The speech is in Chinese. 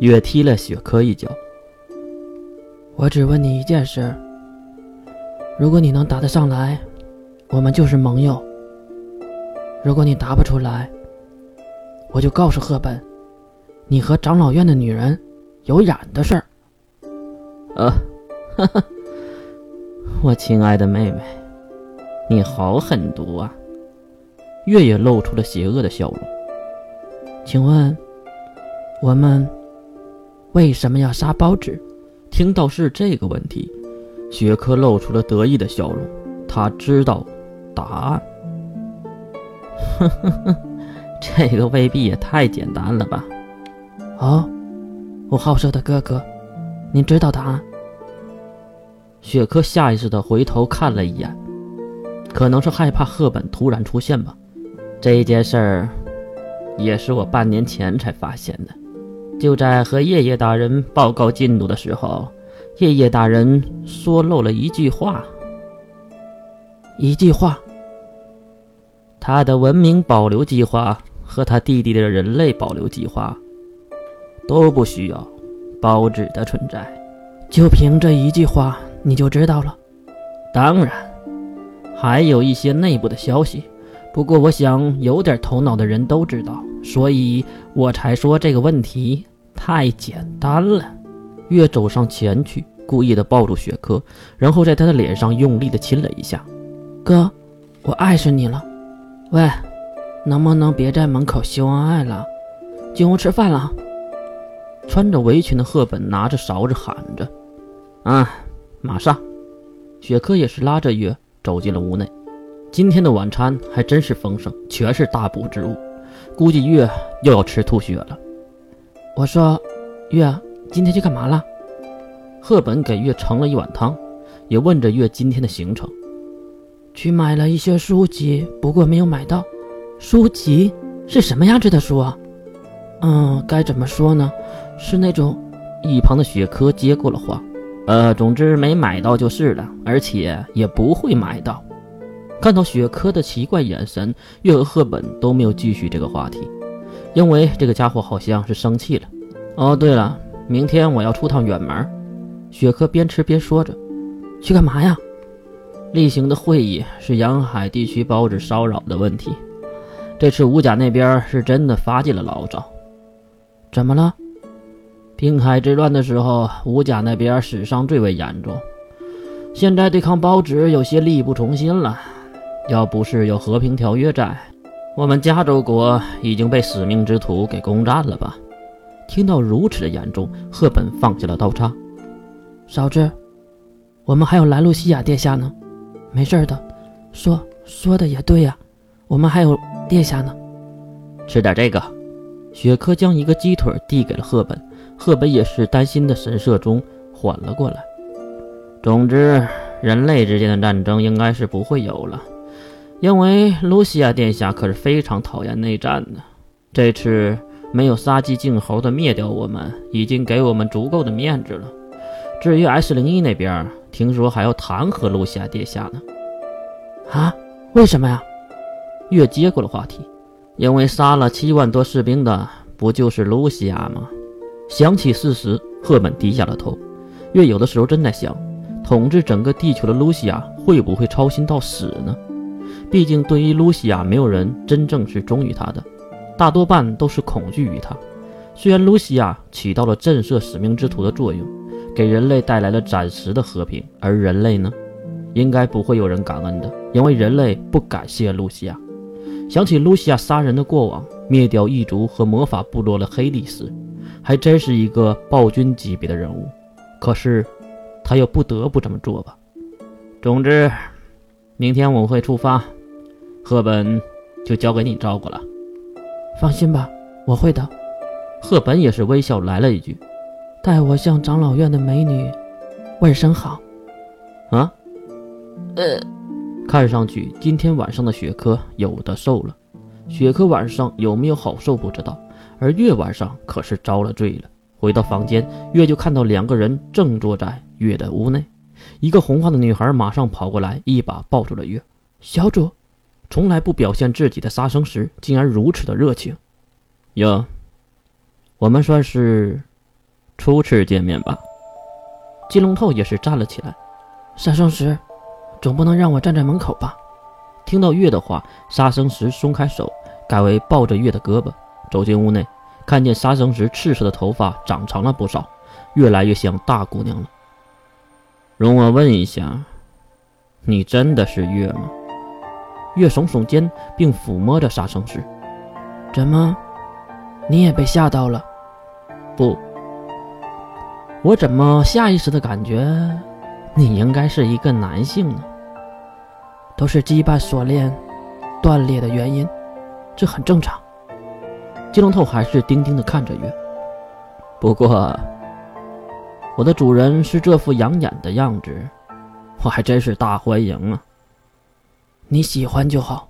月踢了雪珂一脚。我只问你一件事：如果你能答得上来，我们就是盟友；如果你答不出来，我就告诉赫本，你和长老院的女人有染的事儿。呃，哈哈，我亲爱的妹妹，你好狠毒啊！月也露出了邪恶的笑容。请问，我们为什么要杀包纸？听到是这个问题，雪珂露出了得意的笑容。他知道答案。呵呵呵，这个未必也太简单了吧？哦，我好色的哥哥，你知道答案？雪珂下意识的回头看了一眼，可能是害怕赫本突然出现吧。这件事儿也是我半年前才发现的。就在和夜夜大人报告进度的时候，夜夜大人说漏了一句话。一句话，他的文明保留计划和他弟弟的人类保留计划都不需要包纸的存在。就凭这一句话，你就知道了？当然，还有一些内部的消息。不过，我想有点头脑的人都知道，所以我才说这个问题太简单了。月走上前去，故意的抱住雪珂，然后在他的脸上用力的亲了一下。哥，我爱上你了。喂，能不能别在门口秀恩爱了？进屋吃饭了。穿着围裙的赫本拿着勺子喊着：“啊，马上！”雪珂也是拉着月走进了屋内。今天的晚餐还真是丰盛，全是大补之物，估计月又要吃吐血了。我说：“月，今天去干嘛了？”赫本给月盛了一碗汤，也问着月今天的行程。去买了一些书籍，不过没有买到。书籍是什么样子的书啊？嗯，该怎么说呢？是那种……一旁的雪珂接过了话。呃，总之没买到就是了，而且也不会买到。看到雪珂的奇怪眼神，月和赫本都没有继续这个话题，因为这个家伙好像是生气了。哦，对了，明天我要出趟远门。雪珂边吃边说着：“去干嘛呀？”例行的会议是沿海地区包子骚扰的问题。这次吴家那边是真的发起了牢骚。怎么了？滨海之乱的时候，吴家那边死伤最为严重。现在对抗包子有些力不从心了。要不是有和平条约在，我们加州国已经被使命之徒给攻占了吧？听到如此的严重，赫本放下了刀叉。嫂子，我们还有兰露西亚殿下呢。没事的，说说的也对呀，我们还有殿下呢。吃点这个。雪珂将一个鸡腿递给了赫本，赫本也是担心的神色中缓了过来。总之，人类之间的战争应该是不会有了，因为露西亚殿下可是非常讨厌内战的。这次没有杀鸡儆猴的灭掉我们，已经给我们足够的面子了。至于 S 零一那边，听说还要弹劾露西亚殿下呢。啊？为什么呀？月接过了话题。因为杀了七万多士兵的不就是露西亚吗？想起事实，赫本低下了头。月有的时候真在想，统治整个地球的露西亚会不会操心到死呢？毕竟对于露西亚，没有人真正是忠于他的，大多半都是恐惧于他。虽然露西亚起到了震慑使命之徒的作用。给人类带来了暂时的和平，而人类呢，应该不会有人感恩的，因为人类不感谢露西亚。想起露西亚杀人的过往，灭掉异族和魔法部落的黑历史，还真是一个暴君级别的人物。可是，他又不得不这么做吧。总之，明天我会出发，赫本就交给你照顾了。放心吧，我会的。赫本也是微笑来了一句。代我向长老院的美女问声好，啊，呃，看上去今天晚上的雪珂有的受了。雪珂晚上有没有好受不知道，而月晚上可是遭了罪了。回到房间，月就看到两个人正坐在月的屋内，一个红发的女孩马上跑过来，一把抱住了月。小主，从来不表现自己的杀生石，竟然如此的热情。哟，我们算是。初次见面吧。金龙头也是站了起来。杀生石，总不能让我站在门口吧？听到月的话，杀生石松开手，改为抱着月的胳膊，走进屋内，看见杀生石赤色的头发长长了不少，越来越像大姑娘了。容我问一下，你真的是月吗？月耸耸肩，并抚摸着杀生石。怎么，你也被吓到了？不，我怎么下意识的感觉？你应该是一个男性呢，都是羁绊锁链断裂的原因，这很正常。金龙头还是定定的看着月，不过我的主人是这副养眼的样子，我还真是大欢迎啊。你喜欢就好。